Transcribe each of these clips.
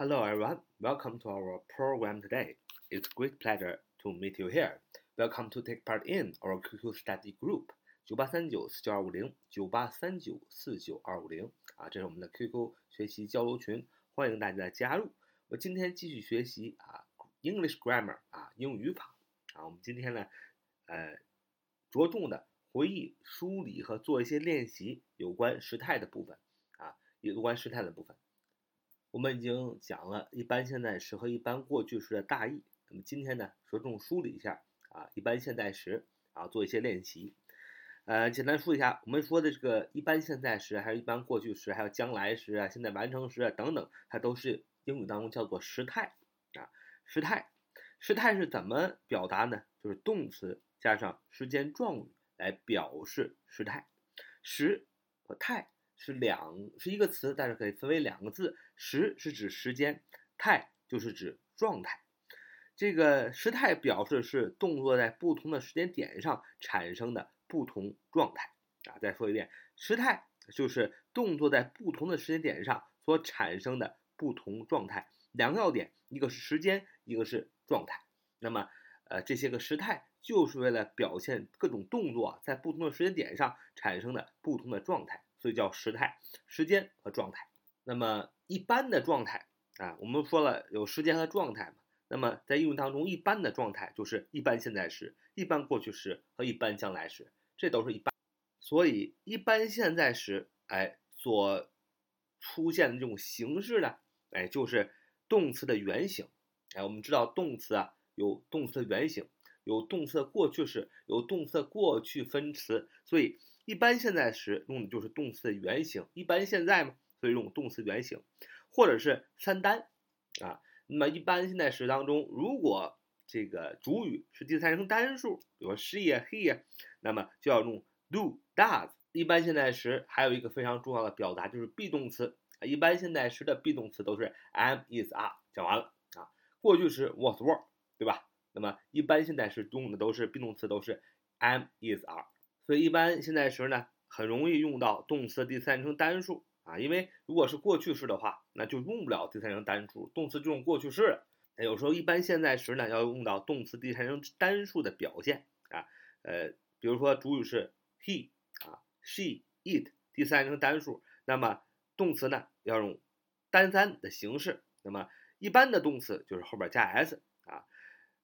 Hello everyone, welcome to our program today. It's great pleasure to meet you here. Welcome to take part in our QQ study group 九八三九四九二五零九八三九四九二五零啊，这是我们的 QQ 学习交流群，欢迎大家的加入。我今天继续学习啊 English grammar 啊英语语法啊，我们今天呢呃着重的回忆、梳理和做一些练习有关时态的部分啊，有关时态的部分。我们已经讲了一般现在时和一般过去时的大意，那么今天呢，着重梳理一下啊，一般现在时啊，做一些练习。呃，简单说一下，我们说的这个一般现在时，还有一般过去时，还有将来时啊，现在完成时啊等等，它都是英语当中叫做时态啊。时态，时态是怎么表达呢？就是动词加上时间状语来表示时态。时和态。是两是一个词，但是可以分为两个字。时是指时间，态就是指状态。这个时态表示是动作在不同的时间点上产生的不同状态啊。再说一遍，时态就是动作在不同的时间点上所产生的不同状态。两个要点，一个是时间，一个是状态。那么，呃，这些个时态就是为了表现各种动作在不同的时间点上产生的不同的状态。所以叫时态，时间和状态。那么一般的状态啊，我们说了有时间和状态嘛。那么在英语当中，一般的状态就是一般现在时、一般过去时和一般将来时，这都是一般。所以一般现在时，哎，所出现的这种形式呢，哎，就是动词的原形。哎，我们知道动词啊有动词的原形，有动词的过去式，有动词的过去分词，所以。一般现在时用的就是动词的原形，一般现在嘛，所以用动词原形，或者是三单啊。那么一般现在时当中，如果这个主语是第三人称单数，比如说 she 呀、he 呀，那么就要用 do、does。一般现在时还有一个非常重要的表达就是 be 动词，一般现在时的 be 动词都是 am、is、are。讲完了啊，过去时 was、were，对吧？那么一般现在时用的都是 be 动词，都是 am、is、are。所以一般现在时呢，很容易用到动词第三人称单数啊，因为如果是过去式的话，那就用不了第三人称单数，动词就用过去式。那有时候一般现在时呢，要用到动词第三人称单数的表现啊，呃，比如说主语是 he 啊，she、it，第三人称单数，那么动词呢要用单三的形式。那么一般的动词就是后边加 s 啊，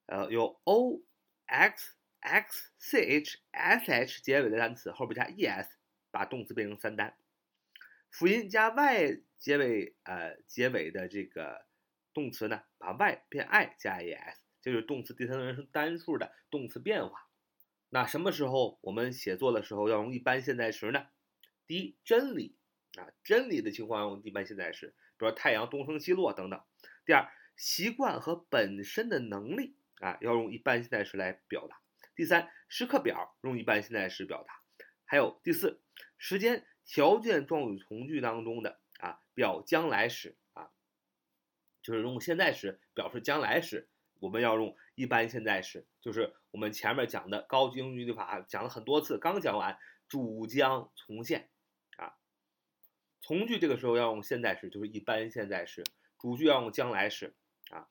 呃，有 o、x。X c h s h 结尾的单词后边加 e s，把动词变成三单。辅音加 y 结尾，呃，结尾的这个动词呢，把 y 变 i 加 e s，就是动词第三人称单数的动词变化。那什么时候我们写作的时候要用一般现在时呢？第一，真理啊，真理的情况用一般现在时，比如说太阳东升西落等等。第二，习惯和本身的能力啊，要用一般现在时来表达。第三，时刻表用一般现在时表达，还有第四，时间条件状语从句当中的啊表将来时啊，就是用现在时表示将来时，我们要用一般现在时，就是我们前面讲的高级英语语法讲了很多次，刚讲完，主将从现啊，从句这个时候要用现在时，就是一般现在时，主句要用将来时啊，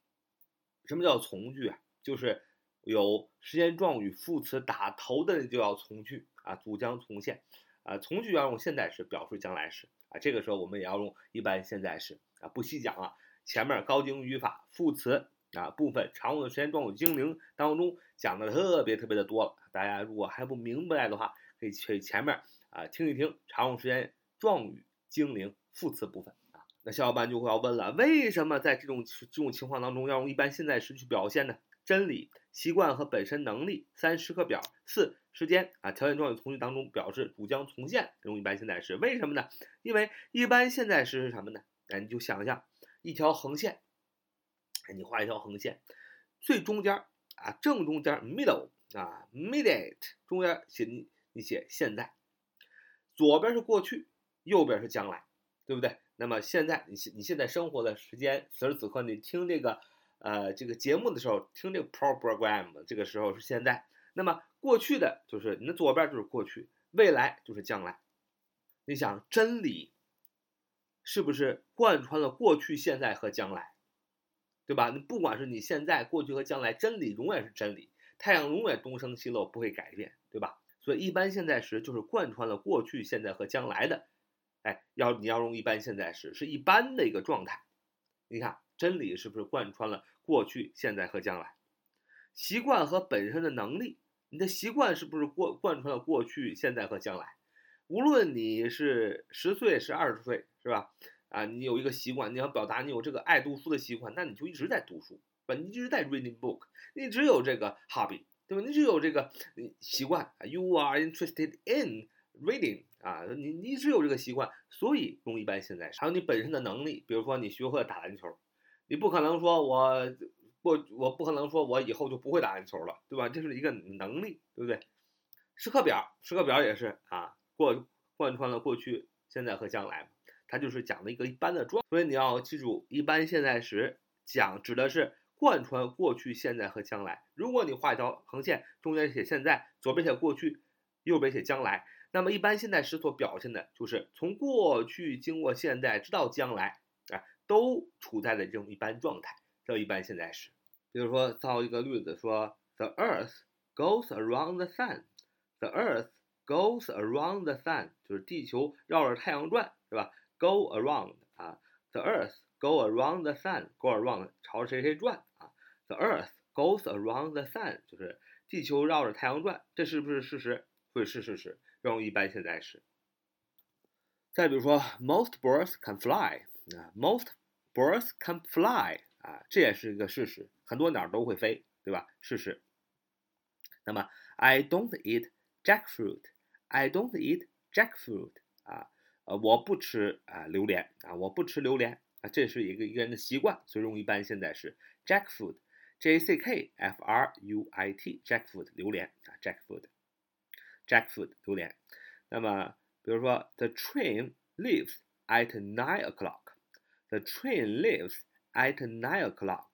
什么叫从句啊？就是。有时间状语副词打头的就要从句啊，主将从现啊，从句要用现在时表示将来时啊，这个时候我们也要用一般现在时啊，不细讲了。前面高精语法副词啊部分常用的时间状语精灵当中讲的特别特别的多了，大家如果还不明白的话，可以去前面啊听一听常用时间状语精灵副词部分啊。那小伙伴就会要问了，为什么在这种这种情况当中要用一般现在时去表现呢？真理、习惯和本身能力。三、时刻表。四、时间啊，条件状语从句当中表示主将从现，用一般现在时。为什么呢？因为一般现在时是什么呢？哎，你就想象一条横线，哎，你画一条横线，最中间啊，正中间 middle 啊，middle 中间写你你写现在，左边是过去，右边是将来，对不对？那么现在你现你现在生活的时间，此时此刻你听这个。呃，这个节目的时候听这个 program，这个时候是现在。那么过去的就是你的左边就是过去，未来就是将来。你想真理是不是贯穿了过去、现在和将来？对吧？你不管是你现在、过去和将来，真理永远是真理，太阳永远东升西落，不会改变，对吧？所以一般现在时就是贯穿了过去、现在和将来的。哎，要你要用一般现在时，是一般的一个状态。你看，真理是不是贯穿了过去、现在和将来？习惯和本身的能力，你的习惯是不是过贯穿了过去、现在和将来？无论你是十岁是二十岁，是吧？啊，你有一个习惯，你要表达你有这个爱读书的习惯，那你就一直在读书，吧？你一直在 reading book，你只有这个 hobby，对吧？你只有这个习惯，you are interested in reading。啊，你你只有这个习惯，所以用一般现在时。还有你本身的能力，比如说你学会了打篮球，你不可能说我我我不可能说我以后就不会打篮球了，对吧？这是一个能力，对不对？时刻表，时刻表也是啊，过贯穿了过去、现在和将来，它就是讲的一个一般的状。所以你要记住，一般现在时讲指的是贯穿过去、现在和将来。如果你画一条横线，中间写现在，左边写过去，右边写将来。那么一般现在时所表现的就是从过去经过现在直到将来，都处在的这种一般状态，叫一般现在时。比如说造一个例子，说 The Earth goes around the sun. The Earth goes around the sun，就是地球绕着太阳转，是吧？Go around 啊，The Earth go around the sun，go around 朝着谁谁转啊？The Earth goes around the sun，就是地球绕着太阳转，这是不是事实？会是事实。用一般现在时。再比如说，most birds can fly 啊，most birds can fly 啊，这也是一个事实，很多鸟都会飞，对吧？事实。那么，I don't eat jackfruit，I don't eat jackfruit 啊，呃，我不吃啊榴莲啊，我不吃榴莲啊，这是一个一个人的习惯，所以用一般现在时。jackfruit，J A C K F R U I T，jackfruit 榴莲啊，jackfruit。jackfruit 榴莲，那么比如说，the train leaves at nine o'clock。 the train leaves at nine o'clock。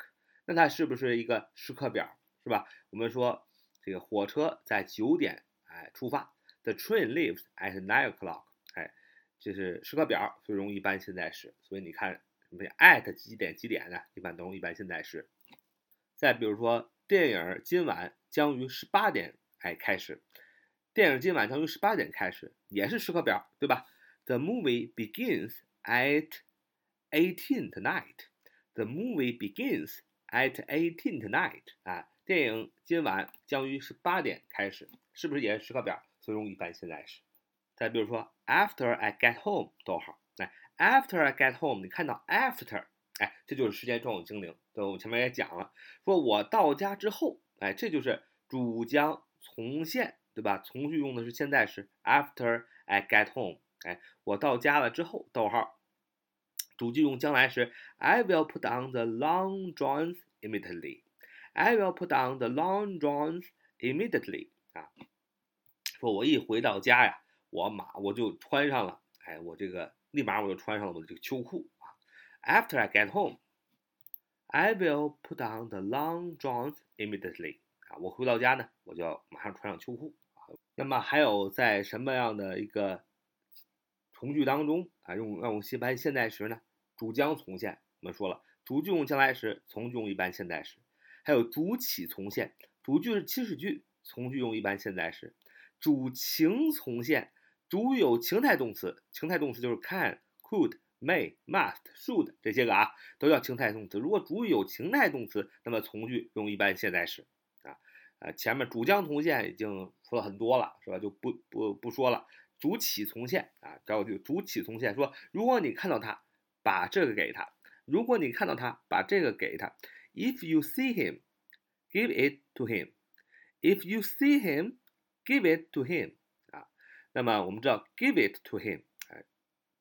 那它是不是一个时刻表，是吧？我们说这个火车在九点哎出发，the train leaves at nine o'clock。哎，这是时刻表，所以用一般现在时。所以你看什么 at 几点几点呢？一般都用一般现在时。再比如说，电影今晚将于十八点哎开始。电影今晚将于十八点开始，也是时刻表，对吧？The movie begins at eighteen tonight. The movie begins at eighteen tonight. 啊，电影今晚将于十八点开始，是不是也是时刻表？所以用一般现在时。再比如说，After I get home，逗号，来，After I get home，你看到 after，哎，这就是时间状语精灵，对，我前面也讲了，说我到家之后，哎，这就是主将从现。对吧？从句用的是现在时，After I get home，哎，我到家了之后，逗号。主句用将来时，I will put on the long johns immediately。I will put on the long johns immediately。啊，说我一回到家呀，我马我就穿上了，哎，我这个立马我就穿上了我的这个秋裤啊。After I get home，I will put on the long johns immediately。啊，我回到家呢，我就要马上穿上秋裤。那么还有在什么样的一个从句当中啊，用用一般现在时呢？主将从现，我们说了，主句用将来时，从句用一般现在时。还有主起从现，主句是祈使句，从句用一般现在时。主情从现，主有情态动词，情态动词就是 can、could、may、must、should 这些个啊，都叫情态动词。如果主语有情态动词，那么从句用一般现在时。啊，前面主将从现已经说了很多了，是吧？就不不不说了。主起从现啊，找就主起从现，说如果你看到他，把这个给他；如果你看到他，把这个给他。If you see him, give it to him. If you see him, give it to him. 啊，那么我们知道 give it to him，哎，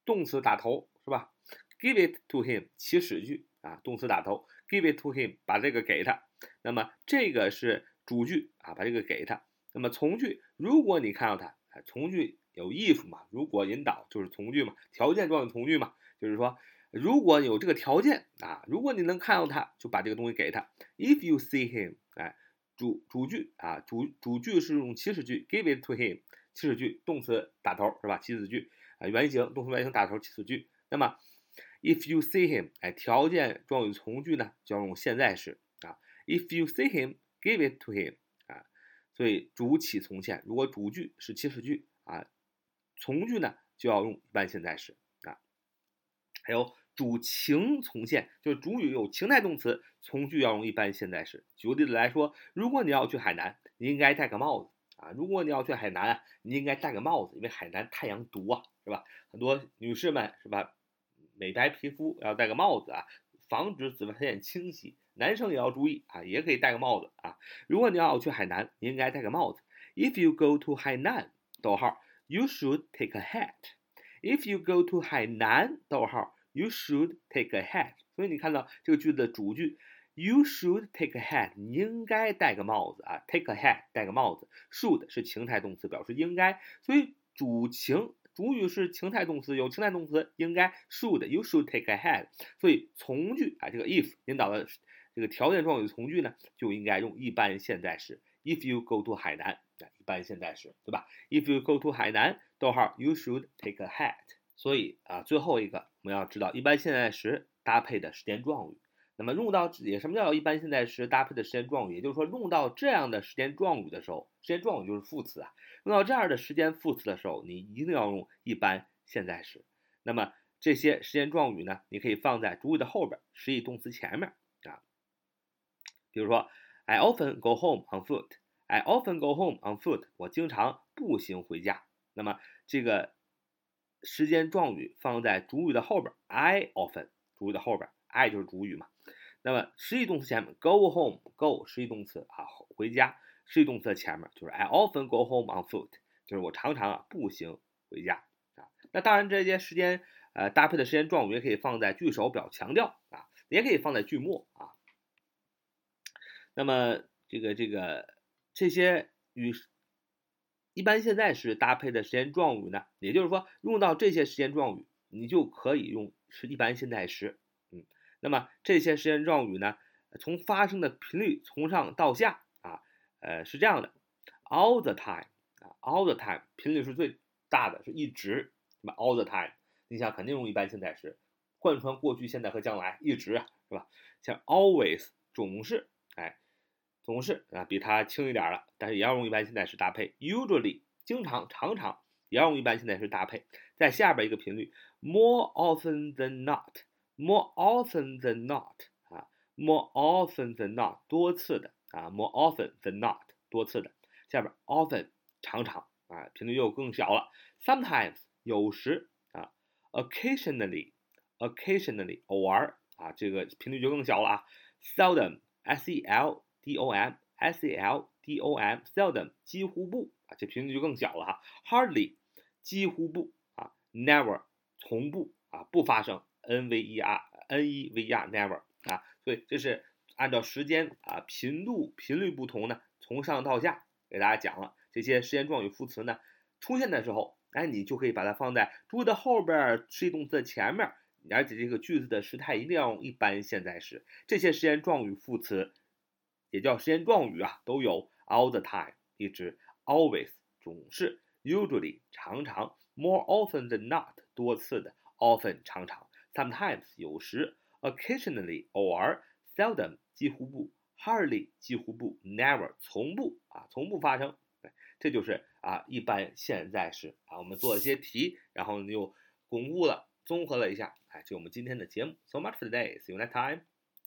动词打头是吧？Give it to him，祈使句啊，动词打头，give it to him，把这个给他。那么这个是。主句啊，把这个给他。那么从句，如果你看到他，哎，从句有 if 嘛？如果引导就是从句嘛？条件状语从句嘛？就是说，如果有这个条件啊，如果你能看到他，就把这个东西给他。If you see him，哎，主主句啊，主主句是用祈使句，give it to him，祈使句，动词打头是吧？祈使句啊，原形动词原形打头祈使句。那么 If you see him，哎，条件状语从句呢就要用现在时啊。If you see him，give it to him 啊。所以主起从现，如果主句是祈使句啊，从句呢就要用一般现在时。还有主情从现，就是主语有情态动词，从句要用一般现在时。举个例子来说，如果你要去海南，你应该戴个帽子啊。如果你要去海南，你应该戴个帽子，因为海南太阳毒啊，是吧？很多女士们是吧？美白皮肤要戴个帽子啊，防止紫外线侵袭。男生也要注意啊，也可以戴个帽子啊。如果你要去海南，你应该戴个帽子。If you go to Hainan，逗号，you should take a hat. If you go to 海南，逗号，you should take a hat. 所以你看到这个句子的主句，you should take a hat，你应该戴个帽子啊。take a hat，戴个帽子。should 是情态动词，表示应该。所以主情。主语是情态动词，有情态动词应该 should，you should take a hat。所以从句啊，这个 if 引导的这个条件状语从句呢，就应该用一般现在时。If you go to 海南，一般现在时，对吧？If you go to 海南，逗号，you should take a hat。所以啊，最后一个我们要知道一般现在时搭配的时间状语。那么用到也什么叫一般现在时搭配的时间状语？也就是说，用到这样的时间状语的时候，时间状语就是副词啊。用到这样的时间副词的时候，你一定要用一般现在时。那么这些时间状语呢，你可以放在主语的后边，实义动词前面啊。比如说，I often go home on foot. I often go home on foot. 我经常步行回家。那么这个时间状语放在主语的后边，I often 主语的后边，I 就是主语嘛。那么实义动词前面，go home，go 实义动词啊，回家，实义动词的前面就是 I often go home on foot，就是我常常啊步行回家啊。那当然这些时间呃搭配的时间状语也可以放在句首表强调啊，也可以放在句末啊。那么这个这个这些与一般现在时搭配的时间状语呢，也就是说用到这些时间状语，你就可以用是一般现在时。嗯那么这些时间状语呢，从发生的频率从上到下啊，呃是这样的，all the time 啊，all the time 频率是最大的，是一直，那么 all the time，你想肯定用一般现在时，贯穿过去、现在和将来，一直啊，是吧？像 always 总是，总是啊，比它轻一点了，但是也要用一般现在时搭配，usually 经常、常常也要用一般现在时搭配，在下边一个频率，more often than not。More often than not 啊，more often than not 多次的啊，more often than not 多次的。下边 often 常常啊，频率又更小了。Sometimes 有时啊，occasionally occasionally 偶尔啊，这个频率就更小了啊。Seldom s e l d o m s e l d o m seldom 几乎不啊，这频率就更小了哈。Hardly 几乎不啊，never 从不啊，不发生。n v e r n e v r never 啊，所以这是按照时间啊频度频率不同呢，从上到下给大家讲了这些时间状语副词呢出现的时候，哎，你就可以把它放在主语的后边，实义动词的前面，而且这个句子的时态一定要用一般现在时。这些时间状语副词也叫时间状语啊，都有 all the time 一直，always 总是，usually 常常，more often than not 多次的，often 常常。Sometimes 有时，occasionally 偶尔，seldom 几乎不，hardly 几乎不，never 从不啊从不发生。这就是啊一般现在时啊我们做一些题，然后又巩固了综合了一下，哎，这我们今天的节目。So much for today. See you next time.